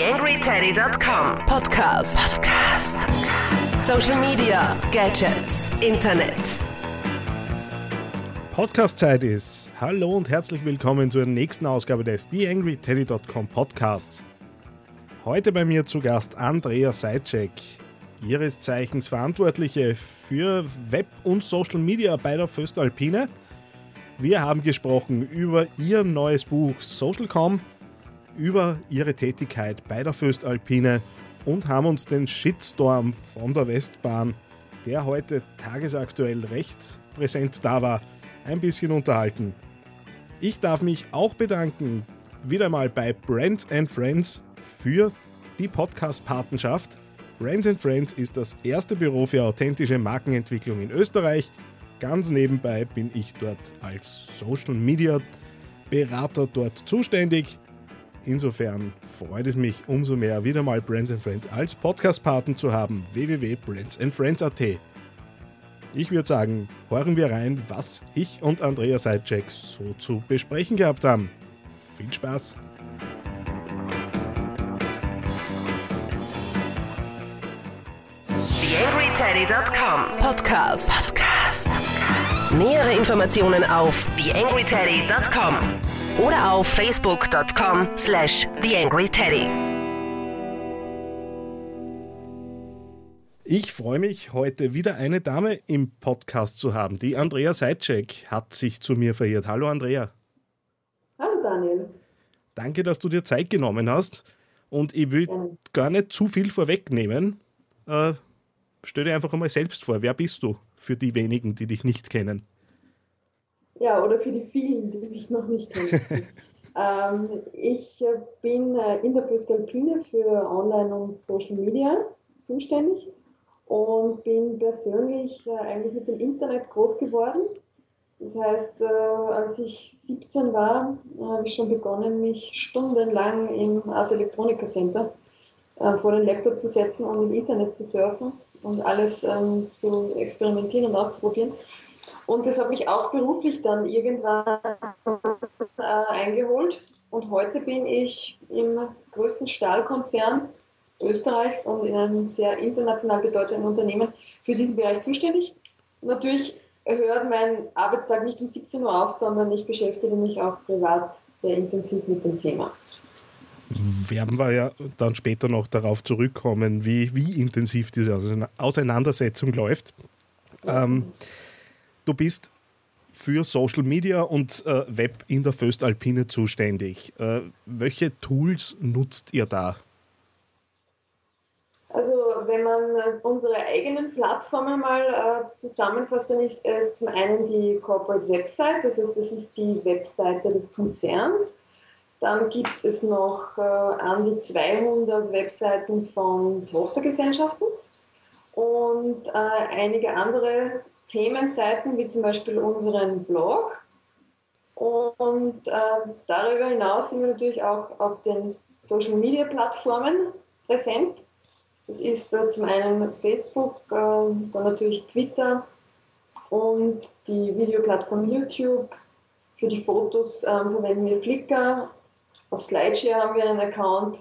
TheAngryTeddy.com Podcast. Podcast. Social Media, Gadgets, Internet. Podcast-Zeit ist. Hallo und herzlich willkommen zur nächsten Ausgabe des TheAngryTeddy.com Podcasts. Heute bei mir zu Gast Andrea Seitschek, ihres Zeichens Verantwortliche für Web- und Social Media bei der Föstalpine. Wir haben gesprochen über ihr neues Buch Socialcom, über ihre Tätigkeit bei der Föstalpine und haben uns den Shitstorm von der Westbahn, der heute tagesaktuell recht präsent da war, ein bisschen unterhalten. Ich darf mich auch bedanken, wieder mal bei Brands and Friends für die Podcast-Patenschaft. Brands and Friends ist das erste Büro für authentische Markenentwicklung in Österreich. Ganz nebenbei bin ich dort als Social Media Berater dort zuständig. Insofern freut es mich umso mehr, wieder mal Brands and Friends als Podcast-Partner zu haben. www.brandsandfriends.at. Ich würde sagen, hören wir rein, was ich und Andrea Seitschek so zu besprechen gehabt haben. Viel Spaß! TheAngryTeddy.com Podcast. Podcast. Nähere Informationen auf TheAngryTeddy.com oder auf Facebook.com slash TheAngryTeddy. Ich freue mich, heute wieder eine Dame im Podcast zu haben. Die Andrea Seitschek hat sich zu mir verirrt. Hallo Andrea. Hallo Daniel. Danke, dass du dir Zeit genommen hast. Und ich will Gerne. gar nicht zu viel vorwegnehmen. Äh, stell dir einfach einmal selbst vor. Wer bist du für die wenigen, die dich nicht kennen? Ja, oder für die vielen, die mich noch nicht kennen. ähm, ich äh, bin äh, in der Föstalpine für Online und Social Media zuständig und bin persönlich äh, eigentlich mit dem Internet groß geworden. Das heißt, als ich 17 war, habe ich schon begonnen, mich stundenlang im Ars Electronica Center vor den Laptop zu setzen und im Internet zu surfen und alles ähm, zu experimentieren und auszuprobieren. Und das hat mich auch beruflich dann irgendwann äh, eingeholt. Und heute bin ich im größten Stahlkonzern Österreichs und in einem sehr international bedeutenden Unternehmen für diesen Bereich zuständig. Natürlich hört mein Arbeitstag nicht um 17 Uhr auf, sondern ich beschäftige mich auch privat sehr intensiv mit dem Thema. Werden wir ja dann später noch darauf zurückkommen, wie, wie intensiv diese Auseinandersetzung läuft. Ähm, du bist für Social Media und äh, Web in der Föstalpine zuständig. Äh, welche Tools nutzt ihr da? Also wenn man äh, unsere eigenen Plattformen mal äh, zusammenfasst, dann ist es zum einen die Corporate Website, das heißt, das ist die Webseite des Konzerns. Dann gibt es noch äh, an die 200 Webseiten von Tochtergesellschaften und äh, einige andere Themenseiten, wie zum Beispiel unseren Blog. Und äh, darüber hinaus sind wir natürlich auch auf den Social Media Plattformen präsent. Das ist äh, zum einen Facebook, äh, dann natürlich Twitter und die Videoplattform YouTube. Für die Fotos ähm, verwenden wir Flickr. Auf Slideshare haben wir einen Account.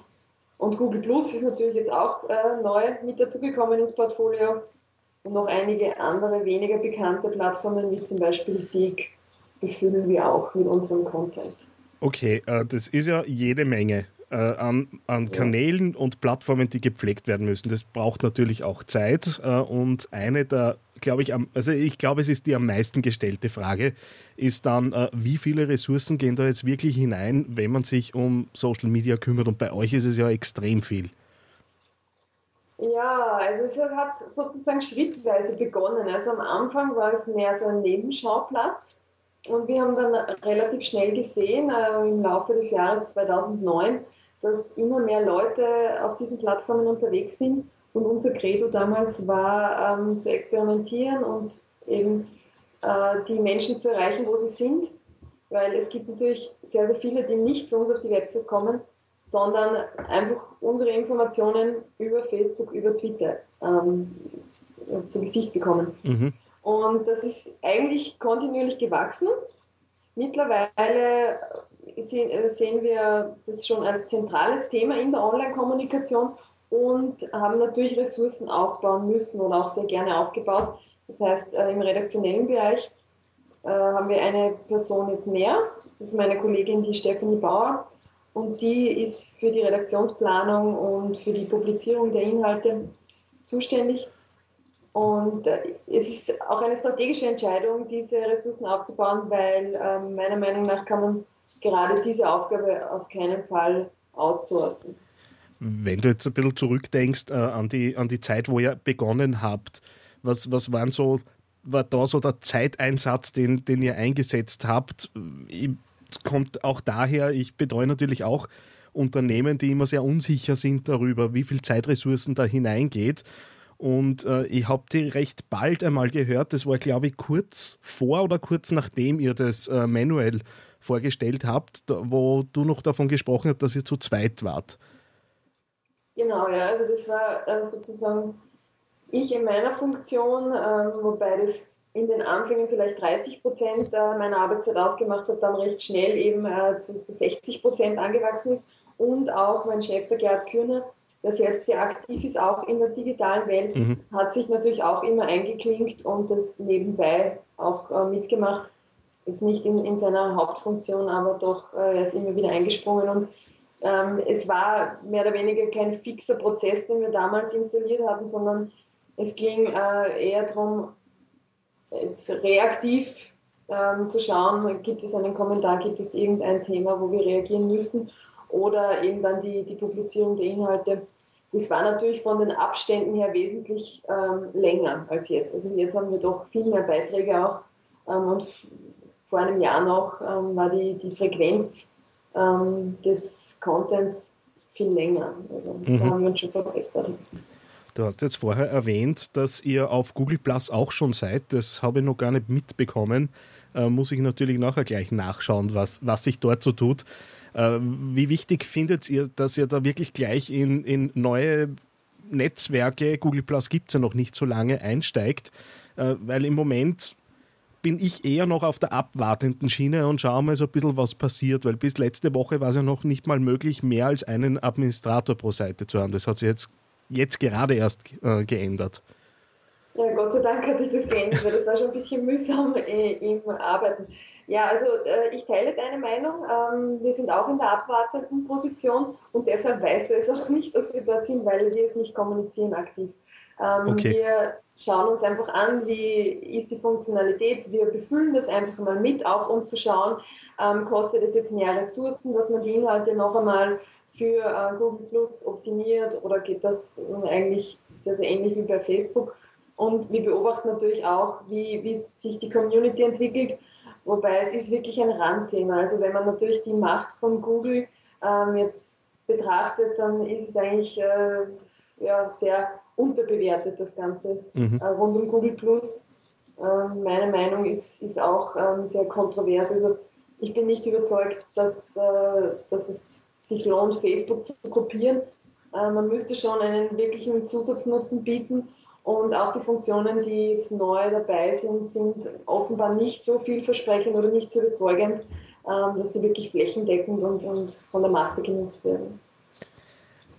Und Google Plus ist natürlich jetzt auch äh, neu mit dazugekommen ins Portfolio. Und noch einige andere weniger bekannte Plattformen, wie zum Beispiel Dig, befüllen wir auch mit unserem Content. Okay, äh, das ist ja jede Menge äh, an, an Kanälen und Plattformen, die gepflegt werden müssen. Das braucht natürlich auch Zeit. Äh, und eine der, glaube ich, am, also ich glaube, es ist die am meisten gestellte Frage, ist dann, äh, wie viele Ressourcen gehen da jetzt wirklich hinein, wenn man sich um Social Media kümmert? Und bei euch ist es ja extrem viel. Ja, also es hat sozusagen schrittweise begonnen. Also am Anfang war es mehr so ein Nebenschauplatz. Und wir haben dann relativ schnell gesehen, äh, im Laufe des Jahres 2009, dass immer mehr Leute auf diesen Plattformen unterwegs sind. Und unser Credo damals war, ähm, zu experimentieren und eben äh, die Menschen zu erreichen, wo sie sind. Weil es gibt natürlich sehr, sehr viele, die nicht zu uns auf die Website kommen, sondern einfach unsere Informationen über Facebook, über Twitter ähm, zu Gesicht bekommen. Mhm. Und das ist eigentlich kontinuierlich gewachsen. Mittlerweile sehen wir das schon als zentrales Thema in der Online-Kommunikation und haben natürlich Ressourcen aufbauen müssen oder auch sehr gerne aufgebaut. Das heißt, im redaktionellen Bereich haben wir eine Person jetzt mehr. Das ist meine Kollegin, die Stephanie Bauer. Und die ist für die Redaktionsplanung und für die Publizierung der Inhalte zuständig. Und äh, es ist auch eine strategische Entscheidung, diese Ressourcen aufzubauen, weil äh, meiner Meinung nach kann man gerade diese Aufgabe auf keinen Fall outsourcen. Wenn du jetzt ein bisschen zurückdenkst äh, an, die, an die Zeit, wo ihr begonnen habt, was, was waren so, war da so der Zeiteinsatz, den, den ihr eingesetzt habt? Es kommt auch daher, ich betreue natürlich auch Unternehmen, die immer sehr unsicher sind darüber, wie viel Zeitressourcen da hineingeht. Und äh, ich habe die recht bald einmal gehört, das war glaube ich kurz vor oder kurz nachdem ihr das äh, manuell vorgestellt habt, wo du noch davon gesprochen habt, dass ihr zu zweit wart. Genau, ja, also das war äh, sozusagen ich in meiner Funktion, ähm, wobei das in den Anfängen vielleicht 30 Prozent äh, meiner Arbeitszeit ausgemacht hat, dann recht schnell eben äh, zu, zu 60 Prozent angewachsen ist und auch mein Chef, der Gerd Kürner, der jetzt sehr aktiv ist, auch in der digitalen Welt, mhm. hat sich natürlich auch immer eingeklinkt und das nebenbei auch äh, mitgemacht. Jetzt nicht in, in seiner Hauptfunktion, aber doch, äh, er ist immer wieder eingesprungen und ähm, es war mehr oder weniger kein fixer Prozess, den wir damals installiert hatten, sondern es ging äh, eher darum, jetzt reaktiv ähm, zu schauen, gibt es einen Kommentar, gibt es irgendein Thema, wo wir reagieren müssen oder eben dann die, die Publizierung der Inhalte. Das war natürlich von den Abständen her wesentlich ähm, länger als jetzt. Also jetzt haben wir doch viel mehr Beiträge auch ähm, und vor einem Jahr noch ähm, war die, die Frequenz ähm, des Contents viel länger. Also mhm. da haben wir uns schon verbessert. Du hast jetzt vorher erwähnt, dass ihr auf Google Plus auch schon seid. Das habe ich noch gar nicht mitbekommen. Äh, muss ich natürlich nachher gleich nachschauen, was, was sich dort so tut. Äh, wie wichtig findet ihr, dass ihr da wirklich gleich in, in neue Netzwerke, Google Plus gibt es ja noch nicht so lange, einsteigt? Äh, weil im Moment bin ich eher noch auf der abwartenden Schiene und schaue mal so ein bisschen, was passiert, weil bis letzte Woche war es ja noch nicht mal möglich, mehr als einen Administrator pro Seite zu haben. Das hat sich jetzt, jetzt gerade erst äh, geändert. Ja, Gott sei Dank hat sich das geändert, weil das war schon ein bisschen mühsam äh, im Arbeiten. Ja, also äh, ich teile deine Meinung. Ähm, wir sind auch in der abwartenden Position und deshalb weißt du es auch nicht, dass wir dort sind, weil wir es nicht kommunizieren aktiv. Ähm, okay. Wir schauen uns einfach an, wie ist die Funktionalität. Wir befüllen das einfach mal mit, auch um zu schauen, ähm, kostet es jetzt mehr Ressourcen, dass man die Inhalte noch einmal für äh, Google Plus optimiert oder geht das eigentlich sehr, sehr ähnlich wie bei Facebook. Und wir beobachten natürlich auch, wie, wie sich die Community entwickelt Wobei es ist wirklich ein Randthema. Also wenn man natürlich die Macht von Google ähm, jetzt betrachtet, dann ist es eigentlich äh, ja, sehr unterbewertet, das Ganze mhm. äh, rund um Google Plus. Äh, meine Meinung ist, ist auch ähm, sehr kontrovers. Also ich bin nicht überzeugt, dass, äh, dass es sich lohnt, Facebook zu kopieren. Äh, man müsste schon einen wirklichen Zusatznutzen bieten und auch die Funktionen, die jetzt neu dabei sind, sind offenbar nicht so vielversprechend oder nicht so überzeugend, ähm, dass sie wirklich flächendeckend und, von der Masse genutzt werden.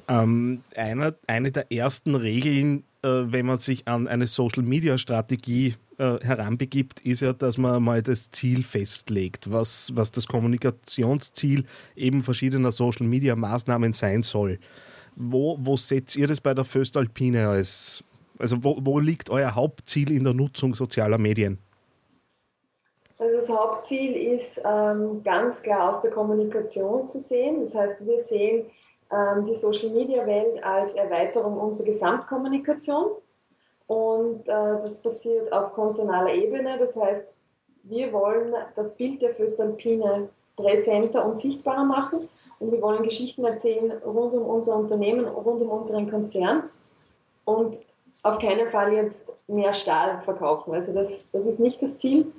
Ähm, einer, eine der ersten Regeln, äh, wenn man sich an eine Social-Media-Strategie äh, heranbegibt, ist ja, dass man mal das Ziel festlegt, was, was das Kommunikationsziel eben verschiedener Social-Media-Maßnahmen sein soll. Wo, wo setzt ihr das bei der Föstalpine als also wo, wo liegt euer Hauptziel in der Nutzung sozialer Medien? Also das Hauptziel ist ähm, ganz klar aus der Kommunikation zu sehen. Das heißt, wir sehen ähm, die Social-Media-Welt als Erweiterung unserer Gesamtkommunikation. Und äh, das passiert auf konzernaler Ebene. Das heißt, wir wollen das Bild der Föstalpine präsenter und sichtbarer machen. Und wir wollen Geschichten erzählen rund um unser Unternehmen, rund um unseren Konzern. Und auf keinen Fall jetzt mehr Stahl verkaufen. Also das, das ist nicht das Ziel.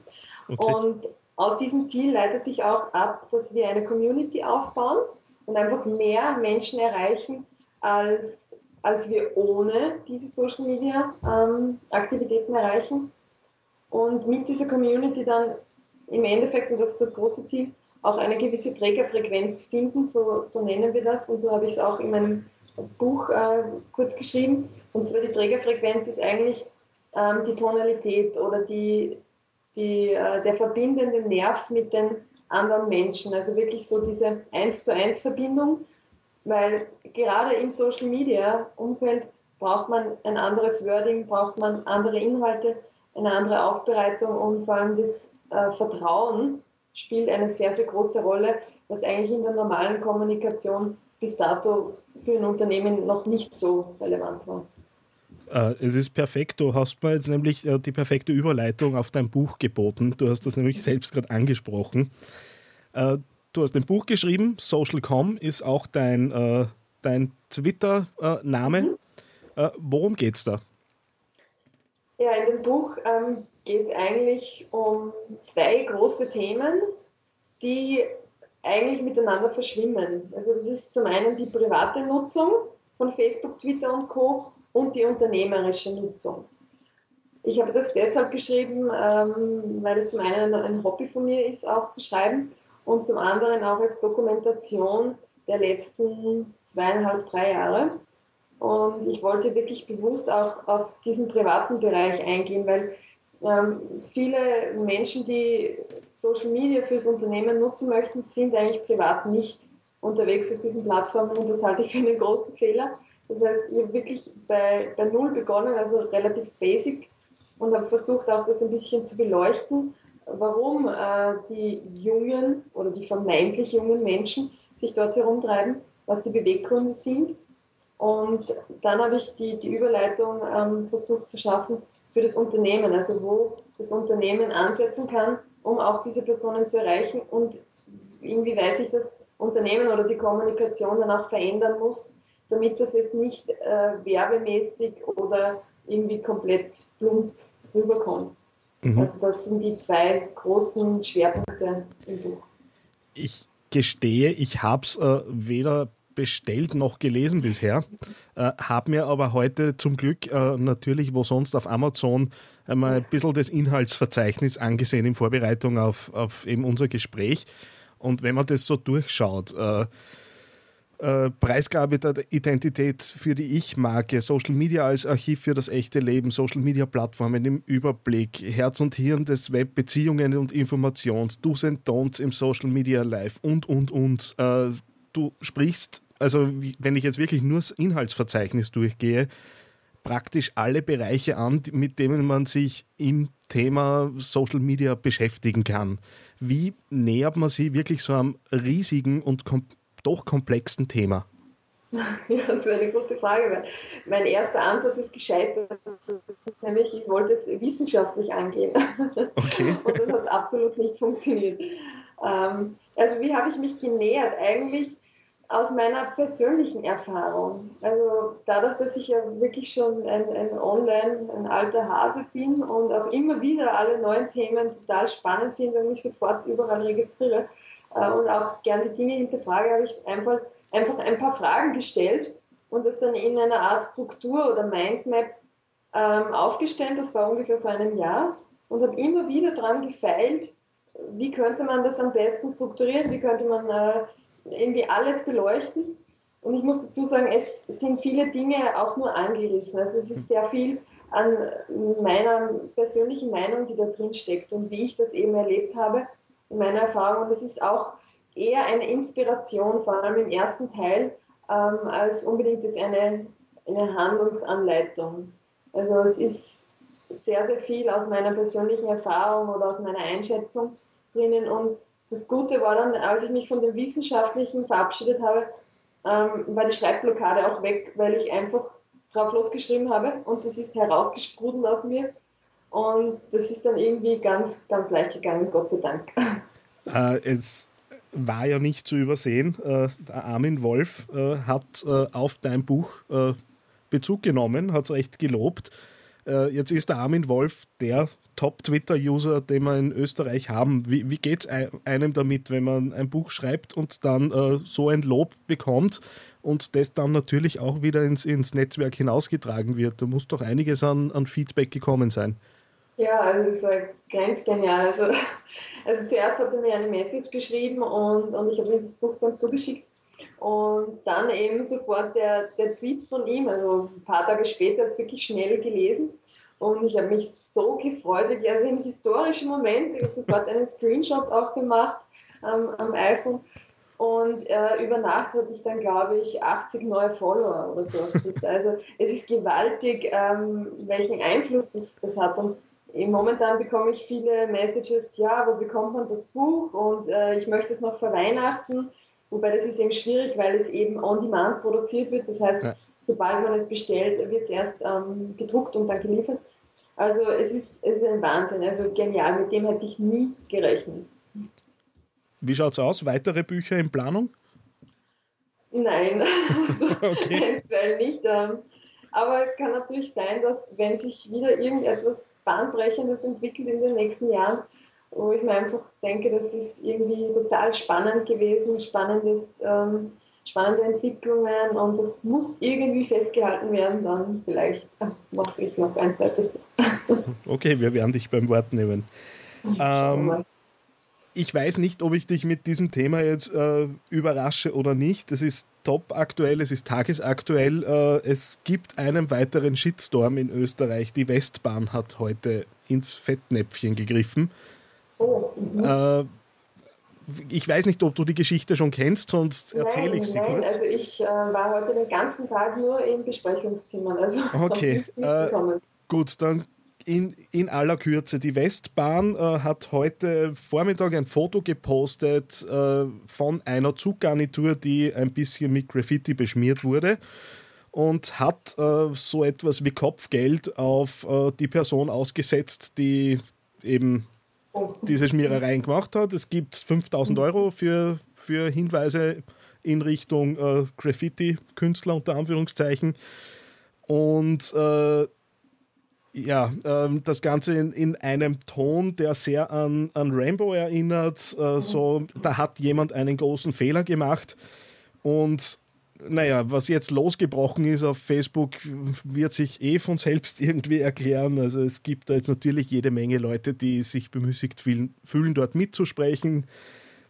Okay. Und aus diesem Ziel leitet sich auch ab, dass wir eine Community aufbauen und einfach mehr Menschen erreichen, als, als wir ohne diese Social Media ähm, Aktivitäten erreichen. Und mit dieser Community dann im Endeffekt, und das ist das große Ziel, auch eine gewisse Trägerfrequenz finden, so, so nennen wir das. Und so habe ich es auch in meinem Buch äh, kurz geschrieben. Und zwar die Trägerfrequenz ist eigentlich ähm, die Tonalität oder die, die, äh, der verbindende Nerv mit den anderen Menschen. Also wirklich so diese Eins zu eins Verbindung, weil gerade im Social Media Umfeld braucht man ein anderes Wording, braucht man andere Inhalte, eine andere Aufbereitung und vor allem das äh, Vertrauen spielt eine sehr, sehr große Rolle, was eigentlich in der normalen Kommunikation bis dato für ein Unternehmen noch nicht so relevant war. Äh, es ist perfekt. Du hast mir jetzt nämlich äh, die perfekte Überleitung auf dein Buch geboten. Du hast das nämlich selbst gerade angesprochen. Äh, du hast ein Buch geschrieben. Social.com ist auch dein, dein Twitter-Name. Mhm. Worum geht es da? Ja, in dem Buch ähm, geht es eigentlich um zwei große Themen, die eigentlich miteinander verschwimmen. Also das ist zum einen die private Nutzung von Facebook, Twitter und Co. und die unternehmerische Nutzung. Ich habe das deshalb geschrieben, ähm, weil es zum einen ein Hobby von mir ist, auch zu schreiben und zum anderen auch als Dokumentation der letzten zweieinhalb, drei Jahre. Und ich wollte wirklich bewusst auch auf diesen privaten Bereich eingehen, weil ähm, viele Menschen, die Social Media fürs Unternehmen nutzen möchten, sind eigentlich privat nicht unterwegs auf diesen Plattformen und das halte ich für einen großen Fehler. Das heißt, ich habe wirklich bei, bei Null begonnen, also relativ basic und habe versucht auch das ein bisschen zu beleuchten, warum äh, die jungen oder die vermeintlich jungen Menschen sich dort herumtreiben, was die Beweggründe sind und dann habe ich die, die Überleitung ähm, versucht zu schaffen für das Unternehmen, also wo das Unternehmen ansetzen kann, um auch diese Personen zu erreichen und inwieweit sich das Unternehmen oder die Kommunikation dann auch verändern muss, damit das jetzt nicht äh, werbemäßig oder irgendwie komplett plump rüberkommt. Mhm. Also das sind die zwei großen Schwerpunkte im Buch. Ich gestehe, ich habe es äh, weder bestellt noch gelesen bisher, äh, habe mir aber heute zum Glück äh, natürlich, wo sonst auf Amazon, einmal ein bisschen das Inhaltsverzeichnis angesehen in Vorbereitung auf, auf eben unser Gespräch. Und wenn man das so durchschaut, äh, Preisgabe der Identität für die Ich-Marke, Social Media als Archiv für das echte Leben, Social Media Plattformen im Überblick, Herz und Hirn des Web, Beziehungen und Informations, Do's and Don'ts im Social Media Live und, und, und. Äh, du sprichst, also wenn ich jetzt wirklich nur das Inhaltsverzeichnis durchgehe, praktisch alle Bereiche an, mit denen man sich im Thema Social Media beschäftigen kann. Wie nähert man sich wirklich so einem riesigen und kom doch komplexen Thema? Ja, das ist eine gute Frage. Mein erster Ansatz ist gescheitert, nämlich ich wollte es wissenschaftlich angehen. Okay. Und das hat absolut nicht funktioniert. Ähm, also wie habe ich mich genähert? Eigentlich aus meiner persönlichen Erfahrung. Also dadurch, dass ich ja wirklich schon ein, ein Online, ein alter Hase bin und auch immer wieder alle neuen Themen total spannend finde und mich sofort überall registriere und auch gerne die Dinge hinterfrage, habe ich einfach, einfach ein paar Fragen gestellt und das dann in einer Art Struktur oder Mindmap ähm, aufgestellt. Das war ungefähr vor einem Jahr und habe immer wieder daran gefeilt, wie könnte man das am besten strukturieren, wie könnte man äh, irgendwie alles beleuchten. Und ich muss dazu sagen, es sind viele Dinge auch nur angerissen. Also es ist sehr viel an meiner persönlichen Meinung, die da drin steckt und wie ich das eben erlebt habe in meiner Erfahrung. Und es ist auch eher eine Inspiration, vor allem im ersten Teil, ähm, als unbedingt jetzt eine, eine Handlungsanleitung. Also es ist sehr, sehr viel aus meiner persönlichen Erfahrung oder aus meiner Einschätzung drinnen und das Gute war dann, als ich mich von dem Wissenschaftlichen verabschiedet habe, ähm, war die Schreibblockade auch weg, weil ich einfach drauf losgeschrieben habe und das ist herausgesprudelt aus mir. Und das ist dann irgendwie ganz, ganz leicht gegangen, Gott sei Dank. Äh, es war ja nicht zu übersehen. Äh, Armin Wolf äh, hat äh, auf dein Buch äh, Bezug genommen, hat es recht gelobt. Äh, jetzt ist der Armin Wolf der Top-Twitter-User, den wir in Österreich haben. Wie, wie geht es einem damit, wenn man ein Buch schreibt und dann so ein Lob bekommt und das dann natürlich auch wieder ins, ins Netzwerk hinausgetragen wird? Da muss doch einiges an, an Feedback gekommen sein. Ja, also das war ganz genial. Also, also zuerst hat er mir eine Message geschrieben und, und ich habe ihm das Buch dann zugeschickt. Und dann eben sofort der, der Tweet von ihm, also ein paar Tage später, hat es wirklich schnell gelesen. Und ich habe mich so gefreut, wirklich, also ein historischer Moment. Ich habe sofort einen Screenshot auch gemacht ähm, am iPhone. Und äh, über Nacht hatte ich dann, glaube ich, 80 neue Follower oder so auf Twitter. Also es ist gewaltig, ähm, welchen Einfluss das, das hat. Und momentan bekomme ich viele Messages, ja, wo bekommt man das Buch? Und äh, ich möchte es noch vor Weihnachten. Wobei das ist eben schwierig, weil es eben on demand produziert wird. Das heißt, ja. sobald man es bestellt, wird es erst ähm, gedruckt und dann geliefert. Also es ist, es ist ein Wahnsinn, also genial. Mit dem hätte ich nie gerechnet. Wie schaut es aus? Weitere Bücher in Planung? Nein, also okay. nicht. Ähm, aber es kann natürlich sein, dass wenn sich wieder irgendetwas Bahnbrechendes entwickelt in den nächsten Jahren, wo ich mir einfach denke, das ist irgendwie total spannend gewesen, spannendes, ähm, spannende Entwicklungen und das muss irgendwie festgehalten werden, dann vielleicht mache ich noch ein zweites Buch. Okay, wir werden dich beim Wort nehmen. Ähm, ich weiß nicht, ob ich dich mit diesem Thema jetzt äh, überrasche oder nicht. Es ist top aktuell, es ist tagesaktuell. Äh, es gibt einen weiteren Shitstorm in Österreich. Die Westbahn hat heute ins Fettnäpfchen gegriffen. Oh, mhm. äh, ich weiß nicht, ob du die Geschichte schon kennst, sonst erzähle ich sie nein, kurz. Also ich äh, war heute den ganzen Tag nur in Besprechungszimmern. Also okay, äh, gut, dann in, in aller Kürze. Die Westbahn äh, hat heute Vormittag ein Foto gepostet äh, von einer Zuggarnitur, die ein bisschen mit Graffiti beschmiert wurde und hat äh, so etwas wie Kopfgeld auf äh, die Person ausgesetzt, die eben diese Schmierereien gemacht hat. Es gibt 5000 Euro für, für Hinweise in Richtung äh, Graffiti-Künstler unter Anführungszeichen. Und äh, ja, ähm, das Ganze in, in, einem Ton, der sehr an, an Rambo erinnert. Äh, so, da hat jemand einen großen Fehler gemacht. Und naja, was jetzt losgebrochen ist auf Facebook, wird sich eh von selbst irgendwie erklären. Also es gibt da jetzt natürlich jede Menge Leute, die sich bemüßigt fühlen, dort mitzusprechen.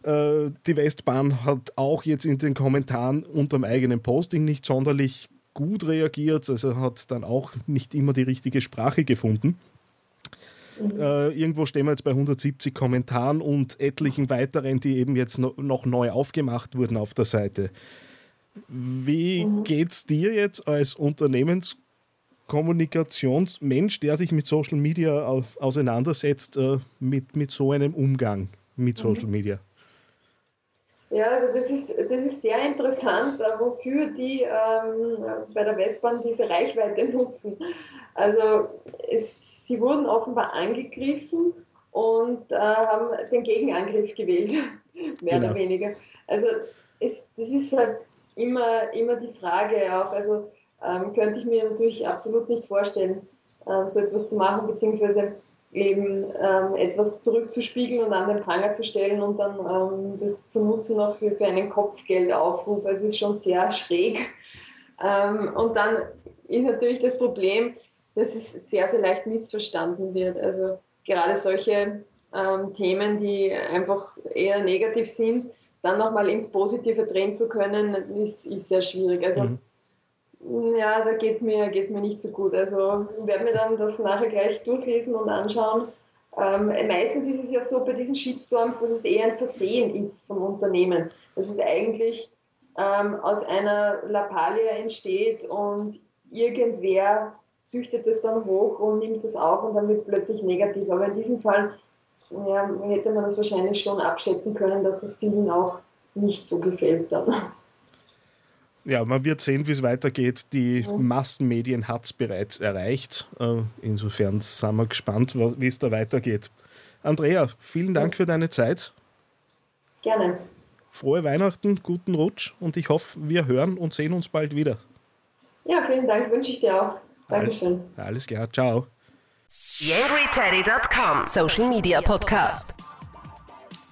Äh, die Westbahn hat auch jetzt in den Kommentaren unter dem eigenen Posting nicht sonderlich gut reagiert, also hat dann auch nicht immer die richtige Sprache gefunden. Mhm. Äh, irgendwo stehen wir jetzt bei 170 Kommentaren und etlichen weiteren, die eben jetzt no, noch neu aufgemacht wurden auf der Seite. Wie mhm. geht es dir jetzt als Unternehmenskommunikationsmensch, der sich mit Social Media auseinandersetzt, äh, mit, mit so einem Umgang mit mhm. Social Media? Ja, also das ist, das ist sehr interessant, äh, wofür die ähm, bei der Westbahn diese Reichweite nutzen. Also es, sie wurden offenbar angegriffen und äh, haben den Gegenangriff gewählt, mehr genau. oder weniger. Also es, das ist halt immer, immer die Frage auch. Also ähm, könnte ich mir natürlich absolut nicht vorstellen, ähm, so etwas zu machen, beziehungsweise eben ähm, etwas zurückzuspiegeln und an den Pranger zu stellen und dann ähm, das zu nutzen noch für, für einen Kopfgeldaufruf. Also es ist schon sehr schräg. Ähm, und dann ist natürlich das Problem, dass es sehr, sehr leicht missverstanden wird. Also gerade solche ähm, Themen, die einfach eher negativ sind, dann nochmal ins Positive drehen zu können, ist, ist sehr schwierig. Also mhm ja, da geht es mir, geht's mir nicht so gut. Also werde mir dann das nachher gleich durchlesen und anschauen. Ähm, meistens ist es ja so bei diesen Shitstorms, dass es eher ein Versehen ist vom Unternehmen. Dass es eigentlich ähm, aus einer Lappalie entsteht und irgendwer züchtet es dann hoch und nimmt es auf und dann wird es plötzlich negativ. Aber in diesem Fall ja, hätte man das wahrscheinlich schon abschätzen können, dass das vielen auch nicht so gefällt dann ja, man wird sehen, wie es weitergeht. Die. Massenmedien hat es bereits erreicht. Äh, insofern sind wir gespannt, wie es da weitergeht. Andrea, vielen Dank für deine Zeit. Gerne. Frohe Weihnachten, guten Rutsch und ich hoffe, wir hören und sehen uns bald wieder. Ja, vielen Dank, wünsche ich dir auch. Dankeschön. Alles, alles klar, ciao. YangryTeddy.com Social Media Podcast.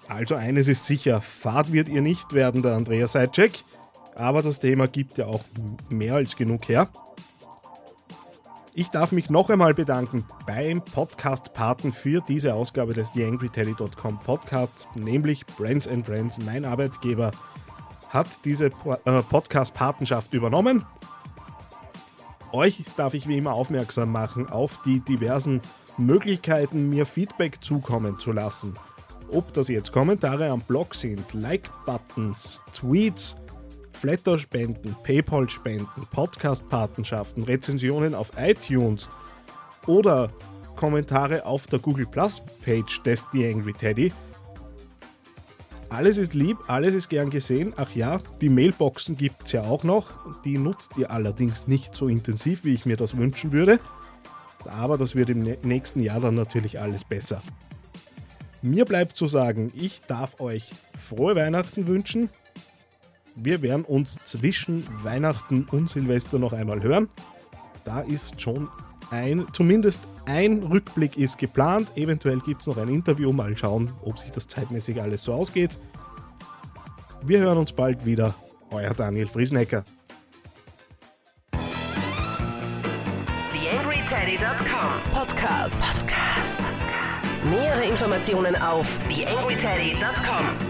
Also eines ist sicher, Fahrt wird ihr nicht werden, der Andrea Seitschek. Aber das Thema gibt ja auch mehr als genug her. Ich darf mich noch einmal bedanken beim Podcast-Paten für diese Ausgabe des TheAngryTeddy.com Podcasts, nämlich Brands and Friends, mein Arbeitgeber, hat diese äh, Podcast-Patenschaft übernommen. Euch darf ich wie immer aufmerksam machen auf die diversen Möglichkeiten, mir Feedback zukommen zu lassen. Ob das jetzt Kommentare am Blog sind, Like-Buttons, Tweets, Flatter-Spenden, Paypal-Spenden, Podcast-Patenschaften, Rezensionen auf iTunes oder Kommentare auf der Google Plus Page des The Angry Teddy. Alles ist lieb, alles ist gern gesehen. Ach ja, die Mailboxen gibt es ja auch noch. Die nutzt ihr allerdings nicht so intensiv, wie ich mir das wünschen würde. Aber das wird im nächsten Jahr dann natürlich alles besser. Mir bleibt zu sagen, ich darf euch frohe Weihnachten wünschen. Wir werden uns zwischen Weihnachten und Silvester noch einmal hören. Da ist schon ein, zumindest ein Rückblick ist geplant. Eventuell gibt es noch ein Interview. Mal schauen, ob sich das zeitmäßig alles so ausgeht. Wir hören uns bald wieder. Euer Daniel Friesenecker. TheAngryTeddy.com Podcast. Podcast. Nähere Informationen auf TheAngryTeddy.com